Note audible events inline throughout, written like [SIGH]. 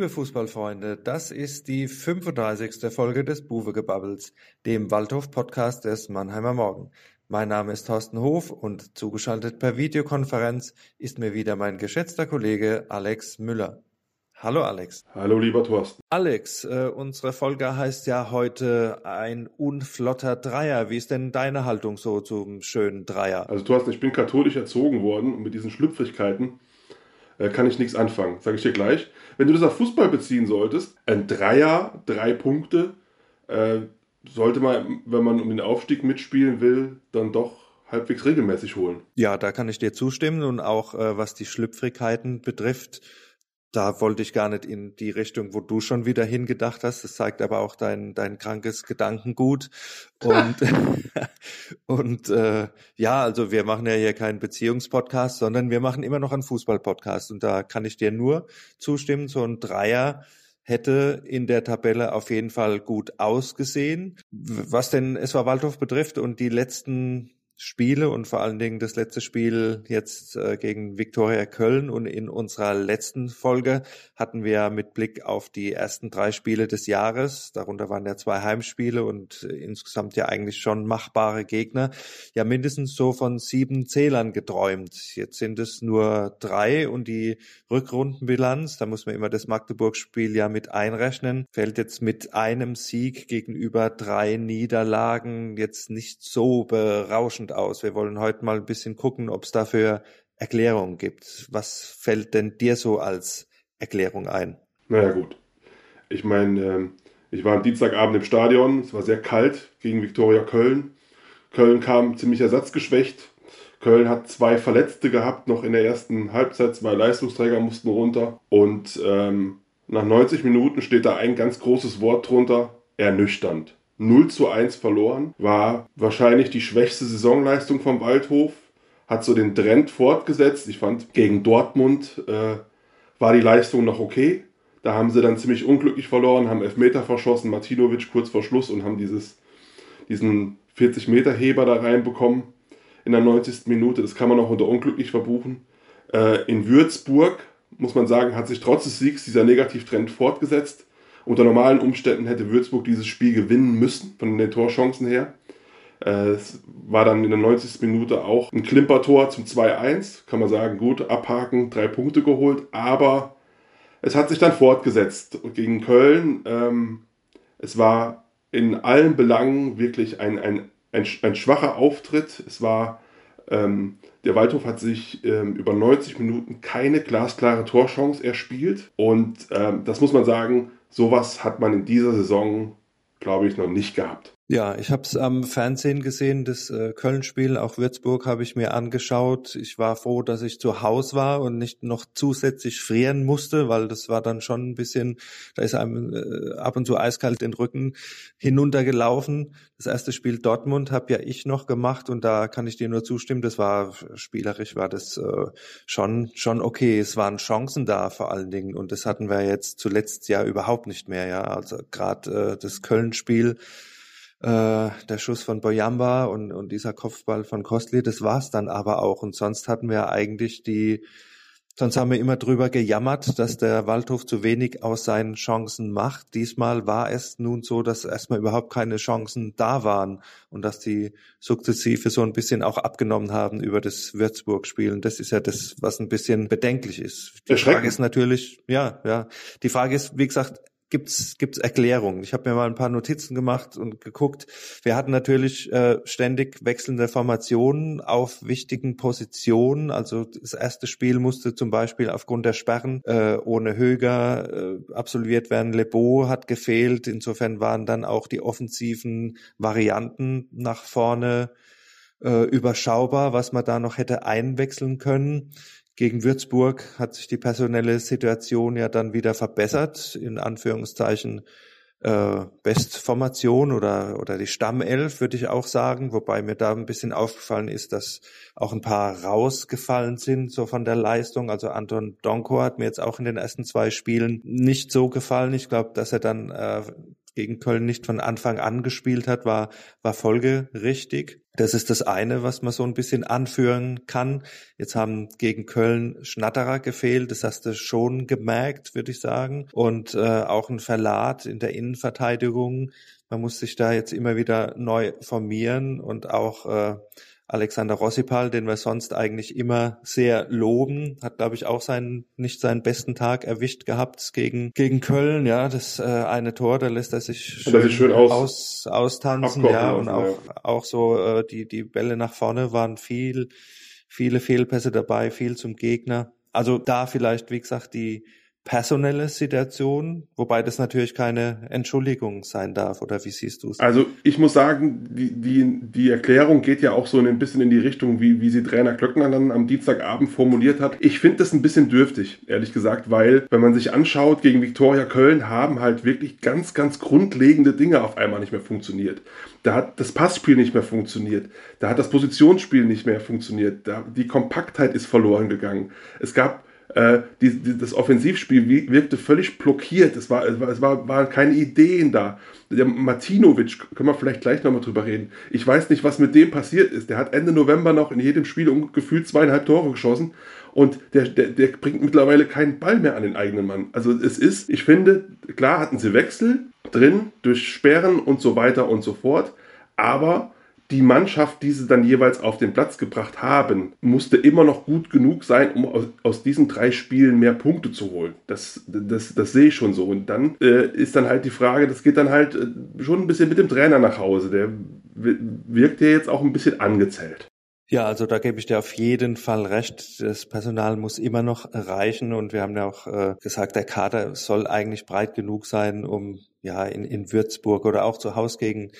Liebe Fußballfreunde, das ist die 35. Folge des Buwegebabbels, dem Waldhof-Podcast des Mannheimer Morgen. Mein Name ist Thorsten Hof und zugeschaltet per Videokonferenz ist mir wieder mein geschätzter Kollege Alex Müller. Hallo Alex. Hallo lieber Thorsten. Alex, äh, unsere Folge heißt ja heute ein unflotter Dreier. Wie ist denn deine Haltung so zum schönen Dreier? Also Thorsten, ich bin katholisch erzogen worden und mit diesen Schlüpfrigkeiten kann ich nichts anfangen, sage ich dir gleich. Wenn du das auf Fußball beziehen solltest, ein Dreier, drei Punkte, äh, sollte man, wenn man um den Aufstieg mitspielen will, dann doch halbwegs regelmäßig holen. Ja, da kann ich dir zustimmen und auch äh, was die Schlüpfrigkeiten betrifft, da wollte ich gar nicht in die Richtung, wo du schon wieder hingedacht hast. Das zeigt aber auch dein, dein krankes Gedankengut. Und, [LAUGHS] [LAUGHS] und äh, ja, also wir machen ja hier keinen Beziehungspodcast, sondern wir machen immer noch einen Fußballpodcast. Und da kann ich dir nur zustimmen, so ein Dreier hätte in der Tabelle auf jeden Fall gut ausgesehen. Was denn SV Waldhof betrifft und die letzten Spiele und vor allen Dingen das letzte Spiel jetzt äh, gegen Viktoria Köln und in unserer letzten Folge hatten wir mit Blick auf die ersten drei Spiele des Jahres, darunter waren ja zwei Heimspiele und äh, insgesamt ja eigentlich schon machbare Gegner, ja mindestens so von sieben Zählern geträumt. Jetzt sind es nur drei und die Rückrundenbilanz, da muss man immer das Magdeburg-Spiel ja mit einrechnen, fällt jetzt mit einem Sieg gegenüber drei Niederlagen jetzt nicht so berauschend spannend aus. Wir wollen heute mal ein bisschen gucken, ob es dafür Erklärungen gibt. Was fällt denn dir so als Erklärung ein? Naja gut. Ich meine, ähm, ich war am Dienstagabend im Stadion, es war sehr kalt gegen Viktoria Köln. Köln kam ziemlich ersatzgeschwächt. Köln hat zwei Verletzte gehabt, noch in der ersten Halbzeit, zwei Leistungsträger mussten runter. Und ähm, nach 90 Minuten steht da ein ganz großes Wort drunter, ernüchternd. 0 zu 1 verloren. War wahrscheinlich die schwächste Saisonleistung vom Waldhof. Hat so den Trend fortgesetzt. Ich fand, gegen Dortmund äh, war die Leistung noch okay. Da haben sie dann ziemlich unglücklich verloren, haben Elfmeter verschossen, Martinovic kurz vor Schluss und haben dieses, diesen 40-Meter-Heber da reinbekommen in der 90. Minute. Das kann man auch unter unglücklich verbuchen. Äh, in Würzburg, muss man sagen, hat sich trotz des Siegs dieser Negativtrend fortgesetzt. Unter normalen Umständen hätte Würzburg dieses Spiel gewinnen müssen, von den Torchancen her. Äh, es war dann in der 90. Minute auch ein Klimpertor zum 2-1. Kann man sagen, gut, abhaken, drei Punkte geholt. Aber es hat sich dann fortgesetzt gegen Köln. Ähm, es war in allen Belangen wirklich ein, ein, ein, ein schwacher Auftritt. Es war, ähm, der Waldhof hat sich ähm, über 90 Minuten keine glasklare Torchance erspielt. Und das muss man sagen, sowas hat man in dieser Saison, glaube ich, noch nicht gehabt. Ja, ich habe es am Fernsehen gesehen, das äh, Köln-Spiel, auch Würzburg habe ich mir angeschaut. Ich war froh, dass ich zu Hause war und nicht noch zusätzlich frieren musste, weil das war dann schon ein bisschen, da ist einem äh, ab und zu eiskalt den Rücken hinuntergelaufen. Das erste Spiel Dortmund habe ja ich noch gemacht und da kann ich dir nur zustimmen, das war spielerisch war das äh, schon schon okay. Es waren Chancen da vor allen Dingen und das hatten wir jetzt zuletzt ja überhaupt nicht mehr, ja. Also gerade äh, das Köln-Spiel äh, der Schuss von Boyamba und, und dieser Kopfball von Kostli, das war's dann aber auch. Und sonst hatten wir eigentlich die, sonst haben wir immer drüber gejammert, dass der Waldhof zu wenig aus seinen Chancen macht. Diesmal war es nun so, dass erstmal überhaupt keine Chancen da waren und dass die sukzessive so ein bisschen auch abgenommen haben über das Würzburg-Spiel. Und das ist ja das, was ein bisschen bedenklich ist. Die Frage ist natürlich, ja, ja. Die Frage ist, wie gesagt, gibt's gibt's Erklärungen. Ich habe mir mal ein paar Notizen gemacht und geguckt. Wir hatten natürlich äh, ständig wechselnde Formationen auf wichtigen Positionen. Also das erste Spiel musste zum Beispiel aufgrund der Sperren äh, ohne Höger äh, absolviert werden. Lebo hat gefehlt. Insofern waren dann auch die offensiven Varianten nach vorne äh, überschaubar, was man da noch hätte einwechseln können. Gegen Würzburg hat sich die personelle Situation ja dann wieder verbessert, in Anführungszeichen äh, Bestformation oder, oder die Stammelf, würde ich auch sagen, wobei mir da ein bisschen aufgefallen ist, dass auch ein paar rausgefallen sind, so von der Leistung. Also Anton Donko hat mir jetzt auch in den ersten zwei Spielen nicht so gefallen. Ich glaube, dass er dann äh, gegen Köln nicht von Anfang an gespielt hat, war, war folgerichtig. Das ist das eine, was man so ein bisschen anführen kann. Jetzt haben gegen Köln Schnatterer gefehlt, das hast du schon gemerkt, würde ich sagen. Und äh, auch ein Verlat in der Innenverteidigung. Man muss sich da jetzt immer wieder neu formieren und auch äh, Alexander Rossipal, den wir sonst eigentlich immer sehr loben, hat glaube ich auch seinen nicht seinen besten Tag erwischt gehabt gegen gegen Köln. Ja, das äh, eine Tor, da lässt er sich schön, schön aus, aus, austanzen. Ja, und auch ja. auch so äh, die die Bälle nach vorne waren viel viele Fehlpässe dabei, viel zum Gegner. Also da vielleicht, wie gesagt, die personelle Situation, wobei das natürlich keine Entschuldigung sein darf, oder wie siehst du es? Also ich muss sagen, die, die, die Erklärung geht ja auch so ein bisschen in die Richtung, wie, wie sie Trainer Klöckner dann am Dienstagabend formuliert hat. Ich finde das ein bisschen dürftig, ehrlich gesagt, weil wenn man sich anschaut, gegen Viktoria Köln haben halt wirklich ganz, ganz grundlegende Dinge auf einmal nicht mehr funktioniert. Da hat das Passspiel nicht mehr funktioniert. Da hat das Positionsspiel nicht mehr funktioniert. Da, die Kompaktheit ist verloren gegangen. Es gab äh, die, die, das Offensivspiel wirkte völlig blockiert. Es, war, es, war, es war, waren keine Ideen da. Der Martinovic, können wir vielleicht gleich nochmal drüber reden. Ich weiß nicht, was mit dem passiert ist. Der hat Ende November noch in jedem Spiel um gefühlt zweieinhalb Tore geschossen und der, der, der bringt mittlerweile keinen Ball mehr an den eigenen Mann. Also es ist, ich finde, klar hatten sie Wechsel drin durch Sperren und so weiter und so fort, aber die Mannschaft, die sie dann jeweils auf den Platz gebracht haben, musste immer noch gut genug sein, um aus, aus diesen drei Spielen mehr Punkte zu holen. Das, das, das sehe ich schon so. Und dann äh, ist dann halt die Frage, das geht dann halt äh, schon ein bisschen mit dem Trainer nach Hause. Der wirkt ja jetzt auch ein bisschen angezählt. Ja, also da gebe ich dir auf jeden Fall recht. Das Personal muss immer noch reichen und wir haben ja auch äh, gesagt, der Kader soll eigentlich breit genug sein, um ja in, in Würzburg oder auch zu Hause gegen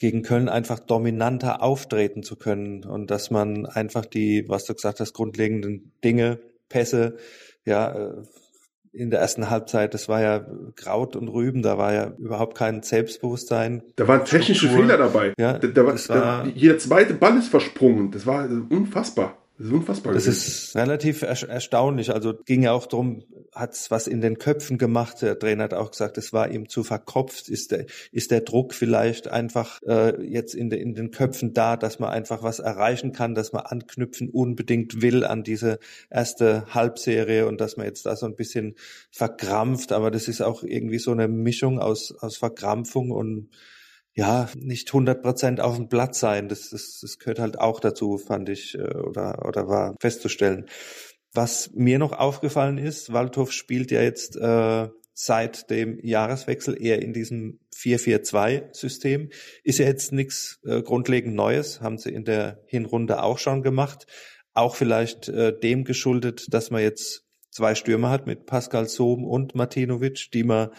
gegen Köln einfach dominanter auftreten zu können und dass man einfach die, was du gesagt hast, grundlegenden Dinge, Pässe, ja, äh, in der ersten Halbzeit, das war ja Kraut und Rüben, da war ja überhaupt kein Selbstbewusstsein. Da waren technische Struktur. Fehler dabei. Ja, da, da, war, da, jeder zweite Ball ist versprungen. Das war unfassbar. Das ist unfassbar. Das gewesen. ist relativ erstaunlich. Also ging ja auch darum, hat es was in den Köpfen gemacht. Der Trainer hat auch gesagt, es war ihm zu verkopft. Ist der, ist der Druck vielleicht einfach äh, jetzt in, de, in den Köpfen da, dass man einfach was erreichen kann, dass man anknüpfen unbedingt will an diese erste Halbserie und dass man jetzt da so ein bisschen verkrampft. Aber das ist auch irgendwie so eine Mischung aus, aus Verkrampfung und ja, nicht 100 Prozent auf dem Platz sein. Das, das, das gehört halt auch dazu, fand ich, äh, oder, oder war festzustellen. Was mir noch aufgefallen ist, Waldhof spielt ja jetzt äh, seit dem Jahreswechsel eher in diesem 4-4-2-System. Ist ja jetzt nichts äh, grundlegend Neues, haben sie in der Hinrunde auch schon gemacht. Auch vielleicht äh, dem geschuldet, dass man jetzt zwei Stürmer hat mit Pascal Sohm und Martinovic, die man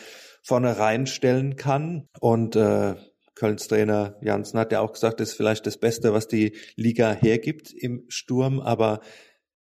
vorne reinstellen kann. Und äh, Kölns Trainer Janssen hat ja auch gesagt, das ist vielleicht das Beste, was die Liga hergibt im Sturm, aber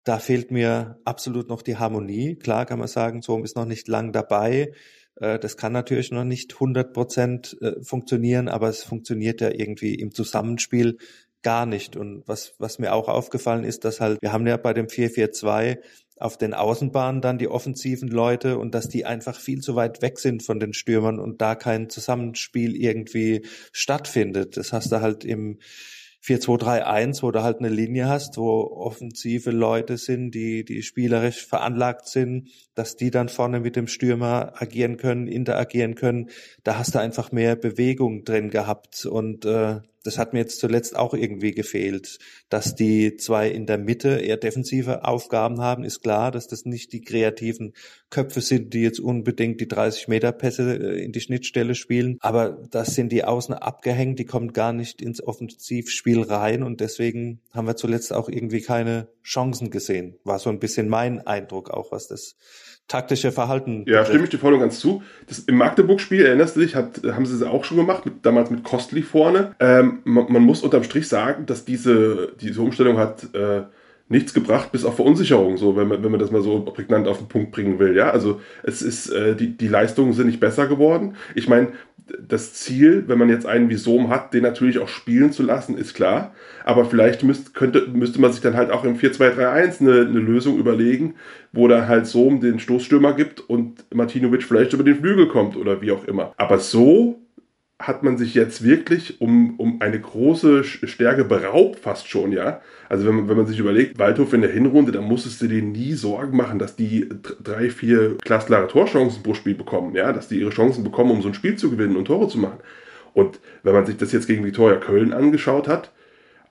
da fehlt mir absolut noch die Harmonie. Klar kann man sagen, Sohm ist noch nicht lang dabei. Äh, das kann natürlich noch nicht 100 Prozent äh, funktionieren, aber es funktioniert ja irgendwie im Zusammenspiel gar nicht. Und was, was mir auch aufgefallen ist, dass halt, wir haben ja bei dem 442 auf den Außenbahnen dann die offensiven Leute und dass die einfach viel zu weit weg sind von den Stürmern und da kein Zusammenspiel irgendwie stattfindet. Das hast du halt im 4-2-3-1, wo du halt eine Linie hast, wo offensive Leute sind, die, die spielerisch veranlagt sind, dass die dann vorne mit dem Stürmer agieren können, interagieren können. Da hast du einfach mehr Bewegung drin gehabt und äh, das hat mir jetzt zuletzt auch irgendwie gefehlt. Dass die zwei in der Mitte eher defensive Aufgaben haben, ist klar, dass das nicht die kreativen Köpfe sind, die jetzt unbedingt die 30 Meter Pässe äh, in die Schnittstelle spielen. Aber das sind die Außen abgehängt, die kommen gar nicht ins Offensivspiel rein und deswegen haben wir zuletzt auch irgendwie keine Chancen gesehen. War so ein bisschen mein Eindruck auch, was das taktische Verhalten. Ja, stimme ich dir voll und ganz zu. Das, Im Magdeburg-Spiel, erinnerst du dich, hat, haben sie es auch schon gemacht, mit, damals mit Kostli vorne. Ähm, man, man, muss unterm Strich sagen, dass diese, diese Umstellung hat äh, nichts gebracht, bis auf Verunsicherung, so, wenn man, wenn man das mal so prägnant auf den Punkt bringen will. Ja, also es ist, äh, die, die Leistungen sind nicht besser geworden. Ich meine, das Ziel, wenn man jetzt einen wie Sohm hat, den natürlich auch spielen zu lassen, ist klar. Aber vielleicht müsst, könnte, müsste man sich dann halt auch im 4-2-3-1 eine, eine Lösung überlegen, wo dann halt Sohm den Stoßstürmer gibt und Martinovic vielleicht über den Flügel kommt oder wie auch immer. Aber so hat man sich jetzt wirklich um, um eine große Stärke beraubt, fast schon, ja. Also wenn man, wenn man sich überlegt, Waldhof in der Hinrunde, dann musstest du dir nie Sorgen machen, dass die drei, vier glasklare Torchancen pro Spiel bekommen, ja, dass die ihre Chancen bekommen, um so ein Spiel zu gewinnen und Tore zu machen. Und wenn man sich das jetzt gegen Viktoria Köln angeschaut hat,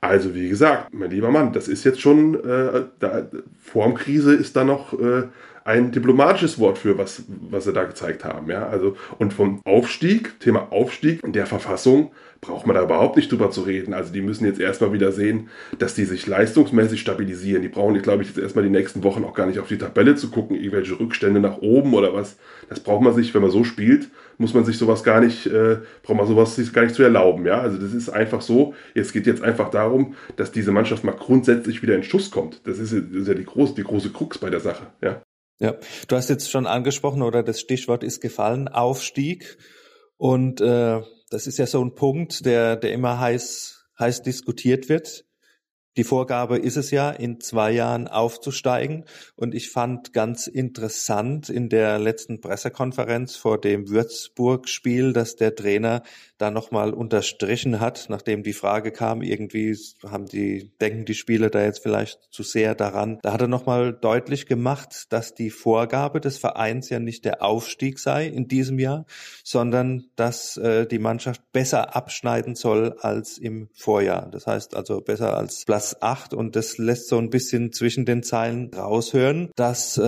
also wie gesagt, mein lieber Mann, das ist jetzt schon, äh, da, vorm Krise ist da noch äh, ein diplomatisches Wort für, was, was sie da gezeigt haben. Ja? Also, und vom Aufstieg, Thema Aufstieg in der Verfassung, braucht man da überhaupt nicht drüber zu reden. Also die müssen jetzt erstmal wieder sehen, dass die sich leistungsmäßig stabilisieren. Die brauchen, glaube ich, jetzt erstmal die nächsten Wochen auch gar nicht auf die Tabelle zu gucken, irgendwelche Rückstände nach oben oder was. Das braucht man sich, wenn man so spielt, muss man sich sowas gar nicht, äh, braucht man sowas sich gar nicht zu erlauben. Ja? Also das ist einfach so. Es geht jetzt einfach darum, dass diese Mannschaft mal grundsätzlich wieder in Schuss kommt. Das ist, das ist ja die große, die große Krux bei der Sache. Ja? Ja, du hast jetzt schon angesprochen oder das Stichwort ist gefallen, Aufstieg. Und äh, das ist ja so ein Punkt, der, der immer heiß, heiß diskutiert wird. Die Vorgabe ist es ja, in zwei Jahren aufzusteigen. Und ich fand ganz interessant in der letzten Pressekonferenz vor dem Würzburg-Spiel, dass der Trainer da nochmal unterstrichen hat, nachdem die Frage kam, irgendwie haben die, denken die Spieler da jetzt vielleicht zu sehr daran. Da hat er nochmal deutlich gemacht, dass die Vorgabe des Vereins ja nicht der Aufstieg sei in diesem Jahr, sondern dass äh, die Mannschaft besser abschneiden soll als im Vorjahr. Das heißt also besser als Platz acht und das lässt so ein bisschen zwischen den Zeilen raushören, dass äh,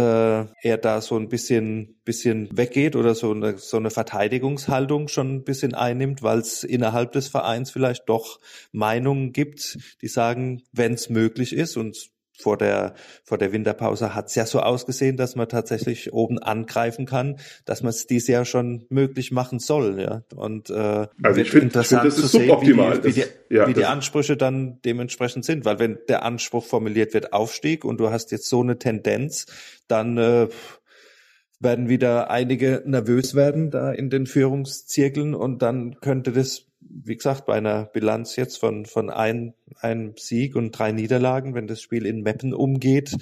er da so ein bisschen bisschen weggeht oder so eine, so eine Verteidigungshaltung schon ein bisschen einnimmt, weil es innerhalb des Vereins vielleicht doch Meinungen gibt, die sagen, wenn es möglich ist und vor der, vor der Winterpause hat es ja so ausgesehen, dass man tatsächlich oben angreifen kann, dass man es dies Jahr schon möglich machen soll. Ja. Und äh, also ich finde, find, das ist zu sehen, wie die, wie die, ja, wie die Ansprüche dann dementsprechend sind. Weil wenn der Anspruch formuliert wird, Aufstieg, und du hast jetzt so eine Tendenz, dann äh, werden wieder einige nervös werden da in den Führungszirkeln und dann könnte das, wie gesagt, bei einer Bilanz jetzt von, von ein, einem Sieg und drei Niederlagen, wenn das Spiel in Meppen umgeht,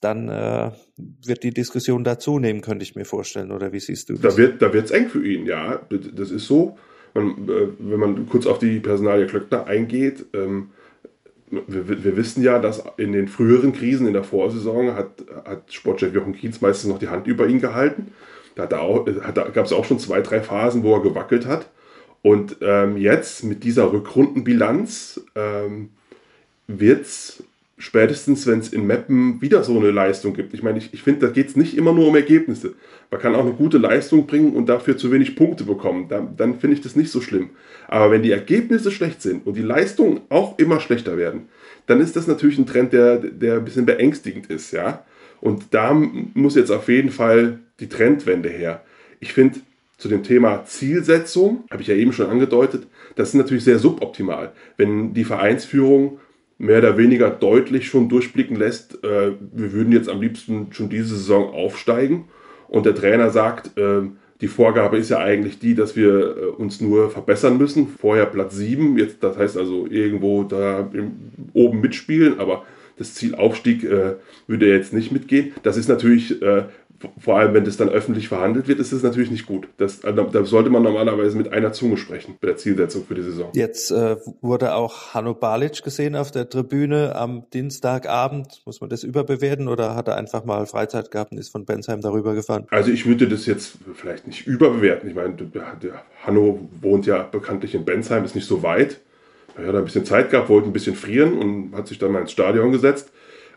dann äh, wird die Diskussion da zunehmen, könnte ich mir vorstellen. Oder wie siehst du das? Da wird da wird's eng für ihn, ja. Das ist so. Man, äh, wenn man kurz auf die Personalie Klöckner eingeht, ähm, wir, wir, wissen ja, dass in den früheren Krisen in der Vorsaison hat, hat Sportchef Jochen Kienz meistens noch die Hand über ihn gehalten. Da, da gab es auch schon zwei, drei Phasen, wo er gewackelt hat. Und ähm, jetzt mit dieser Rückrundenbilanz ähm, wird es spätestens, wenn es in Mappen wieder so eine Leistung gibt. Ich meine, ich, ich finde, da geht es nicht immer nur um Ergebnisse. Man kann auch eine gute Leistung bringen und dafür zu wenig Punkte bekommen. Da, dann finde ich das nicht so schlimm. Aber wenn die Ergebnisse schlecht sind und die Leistungen auch immer schlechter werden, dann ist das natürlich ein Trend, der, der ein bisschen beängstigend ist. Ja? Und da muss jetzt auf jeden Fall die Trendwende her. Ich finde, zu dem Thema Zielsetzung, habe ich ja eben schon angedeutet, das ist natürlich sehr suboptimal. Wenn die Vereinsführung mehr oder weniger deutlich schon durchblicken lässt, äh, wir würden jetzt am liebsten schon diese Saison aufsteigen und der Trainer sagt, äh, die Vorgabe ist ja eigentlich die, dass wir äh, uns nur verbessern müssen. Vorher Platz 7, jetzt, das heißt also irgendwo da im, oben mitspielen, aber das Ziel Aufstieg äh, würde jetzt nicht mitgehen. Das ist natürlich äh, vor allem wenn das dann öffentlich verhandelt wird, ist das natürlich nicht gut. Das, also, da sollte man normalerweise mit einer Zunge sprechen bei der Zielsetzung für die Saison. Jetzt äh, wurde auch Hanno Balic gesehen auf der Tribüne am Dienstagabend. Muss man das überbewerten oder hat er einfach mal Freizeit gehabt und ist von Bensheim darüber gefahren? Also ich würde das jetzt vielleicht nicht überbewerten. Ich meine, der Hanno wohnt ja bekanntlich in Bensheim, ist nicht so weit. Er hat ein bisschen Zeit gehabt, wollte ein bisschen frieren und hat sich dann mal ins Stadion gesetzt.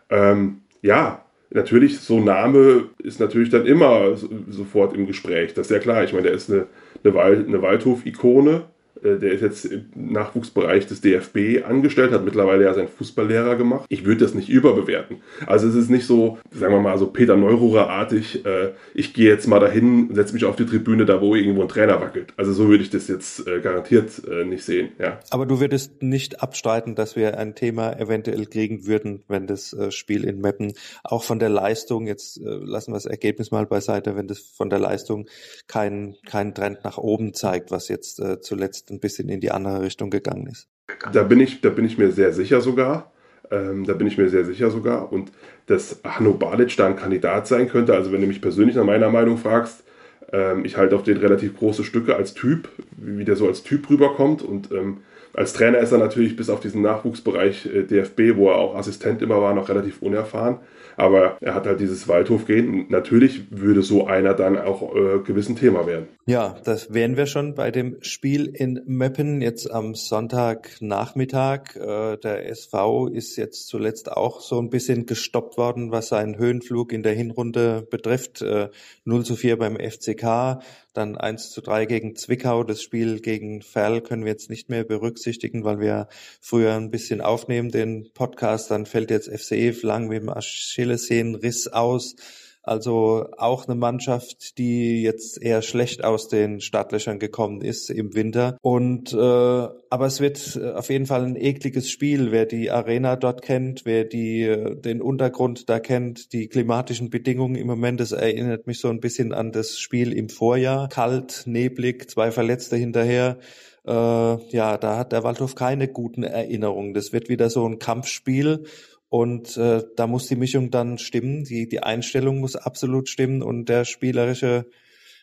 Ähm, ja, natürlich, so ein Name ist natürlich dann immer sofort im Gespräch. Das ist ja klar. Ich meine, der ist eine, eine, Wald, eine Waldhof-Ikone. Äh, der ist jetzt im Nachwuchsbereich des DFB angestellt, hat mittlerweile ja seinen Fußballlehrer gemacht. Ich würde das nicht überbewerten. Also es ist nicht so, sagen wir mal, so Peter Neururer-artig, äh, ich gehe jetzt mal dahin, setze mich auf die Tribüne, da wo irgendwo ein Trainer wackelt. Also so würde ich das jetzt äh, garantiert nicht sehen. Ja. Aber du würdest nicht abstreiten, dass wir ein Thema eventuell kriegen würden, wenn das Spiel in Meppen auch von der Leistung, jetzt lassen wir das Ergebnis mal beiseite, wenn das von der Leistung keinen kein Trend nach oben zeigt, was jetzt zuletzt ein bisschen in die andere Richtung gegangen ist. Da bin ich, da bin ich mir sehr sicher sogar. Ähm, da bin ich mir sehr sicher sogar. Und dass Hanno Balic da ein Kandidat sein könnte, also wenn du mich persönlich nach meiner Meinung fragst, Ähm, ich halte auf den relativ große Stücke als Typ, wie der so als Typ rüberkommt. Und ähm, als Trainer ist er natürlich bis auf diesen Nachwuchsbereich äh, DFB, wo er auch Assistent immer war, noch relativ unerfahren. Aber er hat halt dieses Waldhof-Gehen. Natürlich würde so einer dann auch äh, gewissen Thema werden. Ja, das wären wir schon bei dem Spiel in Meppen jetzt am Sonntagnachmittag. Äh, der SV ist jetzt zuletzt auch so ein bisschen gestoppt worden, was seinen Höhenflug in der Hinrunde betrifft. Äh, 0 zu 4 beim FCK, dann 1 zu 3 gegen Zwickau. Das Spiel gegen Ferl können wir jetzt nicht mehr berücksichtigen, weil wir früher ein bisschen aufnehmen, den Podcast. Dann fällt jetzt FCE lang mit dem Achillessehnenriss aus. Also auch eine Mannschaft, die jetzt eher schlecht aus den Startlöchern gekommen ist im Winter. Und äh, aber es wird äh, auf jeden Fall ein ekliges Spiel. Wer die Arena dort kennt, wer die äh, den Untergrund da kennt, die klimatischen Bedingungen im Moment, das erinnert mich so ein bisschen an das Spiel im Vorjahr. Kalt, neblig, zwei Verletzte hinterher. Äh, ja, da hat der Waldhof keine guten Erinnerungen. Das wird wieder so ein Kampfspiel und äh, da muss die Mischung dann stimmen, die, die Einstellung muss absolut stimmen und der spielerische,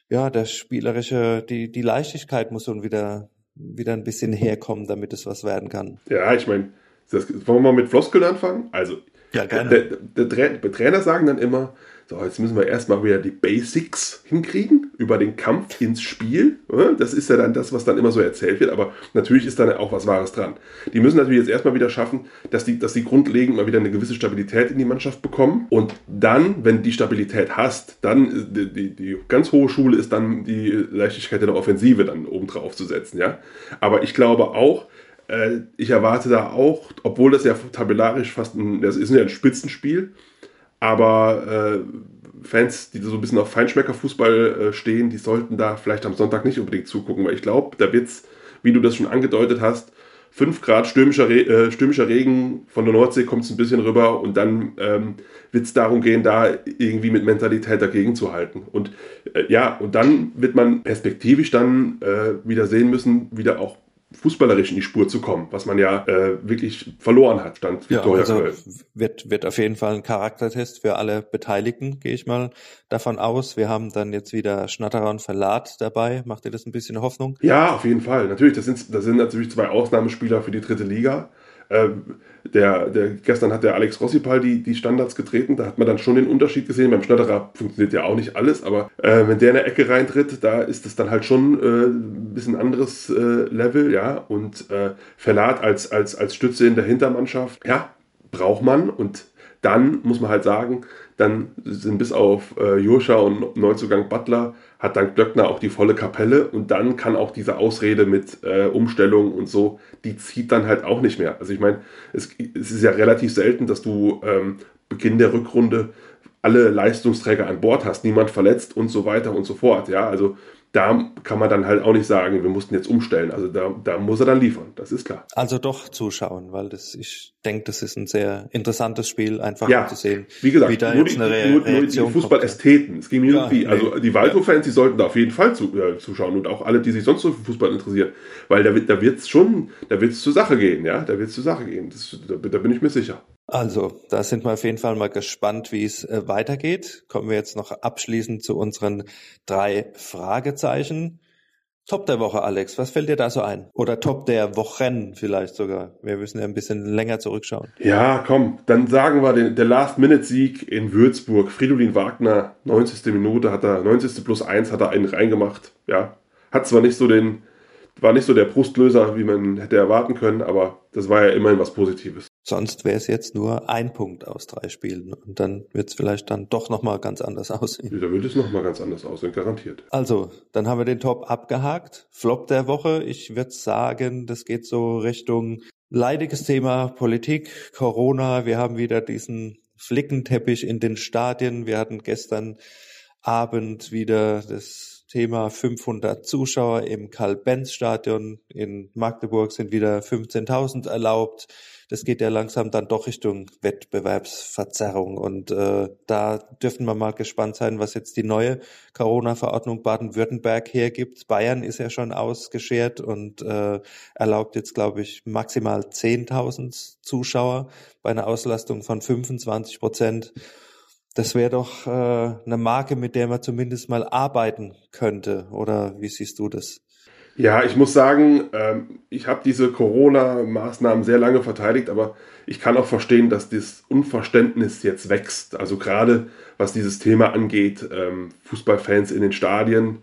ja, der spielerische, die, die Leichtigkeit muss schon wieder, wieder ein bisschen herkommen, damit es was werden kann. Ja, ich meine, wollen wir mal mit Floskeln anfangen? Also, ja, gerne. Der, der, der Trainer sagen dann immer, so, jetzt müssen wir erstmal wieder die Basics hinkriegen über den Kampf ins Spiel. Das ist ja dann das, was dann immer so erzählt wird, aber natürlich ist da auch was Wahres dran. Die müssen natürlich jetzt erstmal wieder schaffen, dass die, dass die grundlegend mal wieder eine gewisse Stabilität in die Mannschaft bekommen. Und dann, wenn die Stabilität hast, dann die, die, die ganz hohe Schule ist dann die Leichtigkeit der Offensive dann obendrauf zu setzen. Ja? Aber ich glaube auch, äh, ich erwarte da auch, obwohl das ja tabellarisch fast ein, das ist ja ein Spitzenspiel, aber äh, Fans, die so ein bisschen auf Feinschmeckerfußball äh, stehen, die sollten da vielleicht am Sonntag nicht unbedingt zugucken, weil ich glaube, da wird es, wie du das schon angedeutet hast, 5 Grad stürmischer, Re äh, stürmischer Regen von der Nordsee kommt es ein bisschen rüber und dann ähm, wird es darum gehen, da irgendwie mit Mentalität dagegen zu halten. Und äh, ja, und dann wird man perspektivisch dann äh, wieder sehen müssen, wieder auch fußballerisch in die Spur zu kommen, was man ja äh, wirklich verloren hat, stand Victoria ja, also. Wird, wird auf jeden Fall ein Charaktertest für alle Beteiligten, gehe ich mal davon aus. Wir haben dann jetzt wieder Schnatterer und Verlat dabei. Macht dir das ein bisschen Hoffnung? Ja, auf jeden Fall. Natürlich, das sind, das sind natürlich zwei Ausnahmespieler für die dritte Liga. Ähm, der, der, gestern hat der Alex Rossipal die, die Standards getreten, da hat man dann schon den Unterschied gesehen. Beim Schnatterer funktioniert ja auch nicht alles, aber äh, wenn der in der Ecke reintritt, da ist es dann halt schon äh, ein bisschen anderes äh, Level, ja. Und äh, Verlat als, als, als Stütze in der Hintermannschaft, ja, braucht man. Und dann muss man halt sagen, dann sind bis auf äh, Joscha und Neuzugang Butler hat dann Glöckner auch die volle Kapelle und dann kann auch diese Ausrede mit äh, Umstellung und so, die zieht dann halt auch nicht mehr. Also ich meine, es, es, ist ja relativ selten, dass du ähm, Beginn der Rückrunde alle Leistungsträger an Bord hast, niemand verletzt und so weiter und so fort. Ja, also da kann man dann halt auch nicht sagen, wir mussten jetzt umstellen. Also da, da muss er dann liefern, das ist klar. Also doch zuschauen, weil das, ich denke, das ist ein sehr interessantes Spiel, einfach ja, um zu sehen, wie gesagt, wie da nur jetzt die, eine Re nur, nur die Fußballästheten. Es ging mir ja, irgendwie, also die Waldhof-Fans, die sollten da auf jeden Fall zu, äh, zuschauen und auch alle, die sich sonst so für Fußball interessieren, weil da wird, da wird's schon, da wird's zur Sache gehen, ja, da wird's zur Sache gehen. Das, da, da bin ich mir sicher. Also, da sind wir auf jeden Fall mal gespannt, wie es äh, weitergeht. Kommen wir jetzt noch abschließend zu unseren drei Fragezeichen. Top der Woche, Alex. Was fällt dir da so ein? Oder Top der Wochen vielleicht sogar. Wir müssen ja ein bisschen länger zurückschauen. Ja, komm, dann sagen wir den, der Last-Minute-Sieg in Würzburg. Fridolin Wagner, 90. Minute hat er, 90. plus 1 hat er einen reingemacht. Ja, hat zwar nicht so den, war nicht so der Brustlöser, wie man hätte erwarten können, aber das war ja immerhin was Positives. Sonst wäre es jetzt nur ein Punkt aus drei Spielen und dann wird es vielleicht dann doch nochmal ganz anders aussehen. Da würde es nochmal ganz anders aussehen, garantiert. Also, dann haben wir den Top abgehakt. Flop der Woche, ich würde sagen, das geht so Richtung leidiges Thema Politik, Corona. Wir haben wieder diesen Flickenteppich in den Stadien. Wir hatten gestern Abend wieder das Thema 500 Zuschauer im Karl-Benz-Stadion. In Magdeburg sind wieder 15.000 erlaubt das geht ja langsam dann doch Richtung Wettbewerbsverzerrung. Und äh, da dürfen wir mal gespannt sein, was jetzt die neue Corona-Verordnung Baden-Württemberg hergibt. Bayern ist ja schon ausgeschert und äh, erlaubt jetzt, glaube ich, maximal 10.000 Zuschauer bei einer Auslastung von 25 Prozent. Das wäre doch äh, eine Marke, mit der man zumindest mal arbeiten könnte. Oder wie siehst du das? Ja, ich muss sagen, ähm, ich habe diese Corona-Maßnahmen sehr lange verteidigt, aber ich kann auch verstehen, dass das Unverständnis jetzt wächst. Also gerade was dieses Thema angeht, ähm, Fußballfans in den Stadien,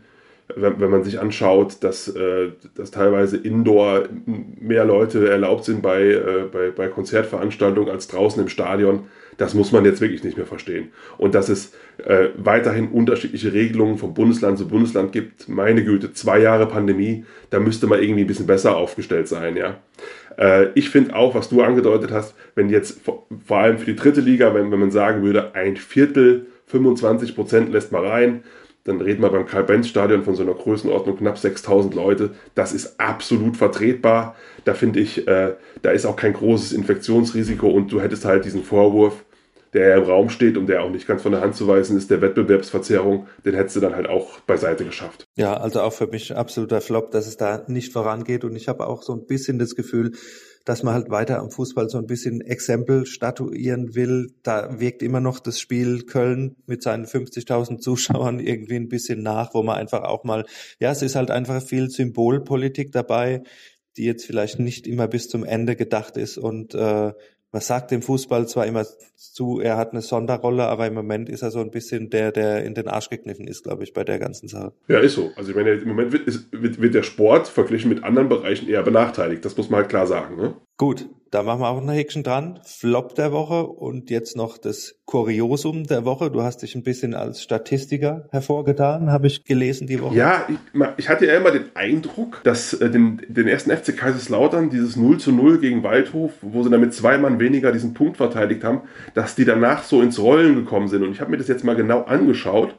wenn, wenn man sich anschaut, dass, äh, dass teilweise indoor mehr Leute erlaubt sind bei, äh, bei, bei Konzertveranstaltungen als draußen im Stadion, das muss man jetzt wirklich nicht mehr verstehen. Und dass es äh, weiterhin unterschiedliche Regelungen von Bundesland zu Bundesland gibt, meine Güte, zwei Jahre Pandemie, da müsste man irgendwie ein bisschen besser aufgestellt sein, ja. Äh, ich finde auch, was du angedeutet hast, wenn jetzt vor, allem für die dritte Liga, wenn, wenn man sagen würde, ein Viertel, 25 Prozent lässt man rein, dann reden wir beim Karl-Benz-Stadion von so einer Größenordnung knapp 6000 Leute. Das ist absolut vertretbar. Da finde ich, äh, da ist auch kein großes Infektionsrisiko und du hättest halt diesen Vorwurf, der ja im Raum steht und der auch nicht ganz von der Hand zu weisen ist, der Wettbewerbsverzerrung, den hättest du dann halt auch beiseite geschafft. Ja, also auch für mich absoluter Flop, dass es da nicht vorangeht und ich habe auch so ein bisschen das Gefühl, dass man halt weiter am Fußball so ein bisschen Exempel statuieren will. Da wirkt immer noch das Spiel Köln mit seinen 50.000 Zuschauern [LAUGHS] irgendwie ein bisschen nach, wo man einfach auch mal, ja, es ist halt einfach viel Symbolpolitik dabei, die jetzt vielleicht nicht immer bis zum Ende gedacht ist und äh, man sagt dem Fußball zwar immer zu, er hat eine Sonderrolle, aber im Moment ist er so ein bisschen der, der in den Arsch gekniffen ist, glaube ich, bei der ganzen Sache. Ja, ist so. Also ich meine, im Moment wird, ist, wird, wird der Sport verglichen mit anderen Bereichen eher benachteiligt. Das muss man halt klar sagen. Ne? Gut, da machen wir auch ein Häkchen dran. Flop der Woche und jetzt noch das Kuriosum der Woche. Du hast dich ein bisschen als Statistiker hervorgetan, habe ich gelesen die Woche. Ja, ich, ich, hatte ja immer den Eindruck, dass äh, den, den ersten FC Kaiserslautern, dieses 0 zu 0 gegen Waldhof, wo sie damit zwei Mann weniger diesen Punkt verteidigt haben, dass die danach so ins Rollen gekommen sind. Und ich habe mir das jetzt mal genau angeschaut.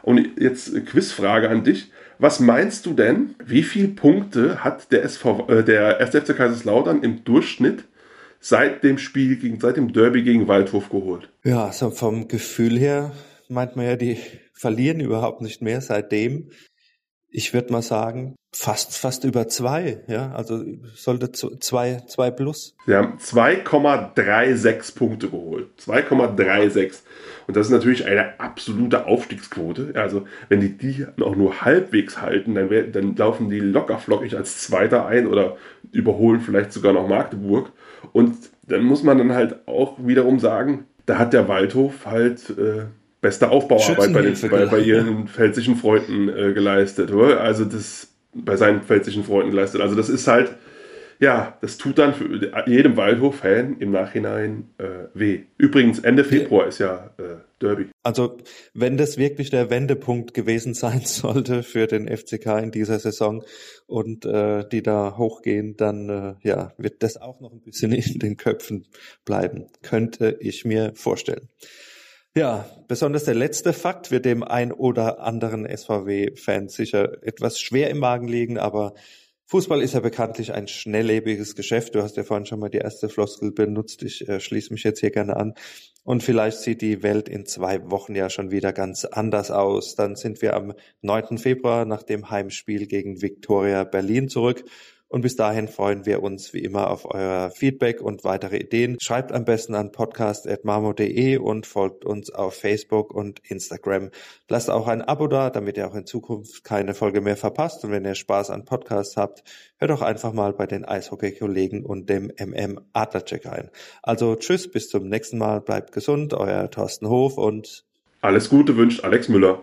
Und jetzt Quizfrage an dich. Was meinst du denn, wie viele Punkte hat der, SV, äh, der 1. FC Kaiserslautern im Durchschnitt seit dem Spiel, gegen, seit dem Derby gegen Waldhof geholt? Ja, so vom Gefühl her meint man ja, die verlieren überhaupt nicht mehr seitdem. Ich würde mal sagen, fast, fast über zwei, ja. Also sollte zwei, zwei plus. Sie haben 2,36 Punkte geholt. 2,36. Und das ist natürlich eine absolute Aufstiegsquote. Also, wenn die die auch nur halbwegs halten, dann, dann laufen die locker flockig als Zweiter ein oder überholen vielleicht sogar noch Magdeburg. Und dann muss man dann halt auch wiederum sagen, da hat der Waldhof halt äh, beste Aufbauarbeit bei, den, bei, bei, [LAUGHS] ihren pfälzischen Freunden äh, geleistet. Oder? Also das bei seinen pfälzischen Freunden geleistet. Also das ist halt ja, das tut dann für jedem Waldhof-Fan im Nachhinein äh, weh. Übrigens, Ende Februar ist ja äh, Derby. Also, wenn das wirklich der Wendepunkt gewesen [LAUGHS] sein sollte für den FCK in dieser Saison und äh, die da hochgehen, dann äh, ja, wird das auch noch ein bisschen in den Köpfen bleiben. Könnte ich mir vorstellen. Ja, besonders der letzte Fakt wird dem ein oder anderen SVW-Fan sicher etwas schwer im Magen liegen, aber Fußball ist ja bekanntlich ein schnelllebiges Geschäft. Du hast ja vorhin schon mal die erste Floskel benutzt. Ich äh, schließe mich jetzt hier gerne an. Und vielleicht sieht die Welt in zwei Wochen ja schon wieder ganz anders aus. Dann sind wir am 9. Februar nach dem Heimspiel gegen Viktoria Berlin zurück. Und bis dahin freuen wir uns wie immer auf euer Feedback und weitere Ideen. Schreibt am besten an podcast.marmo.de und folgt uns auf Facebook und Instagram. Lasst auch ein Abo da, damit ihr auch in Zukunft keine Folge mehr verpasst. Und wenn ihr Spaß an Podcasts habt, hört doch einfach mal bei den Eishockey-Kollegen und dem MM Adlercheck ein. Also tschüss, bis zum nächsten Mal. Bleibt gesund, euer Thorsten Hof und alles Gute wünscht Alex Müller.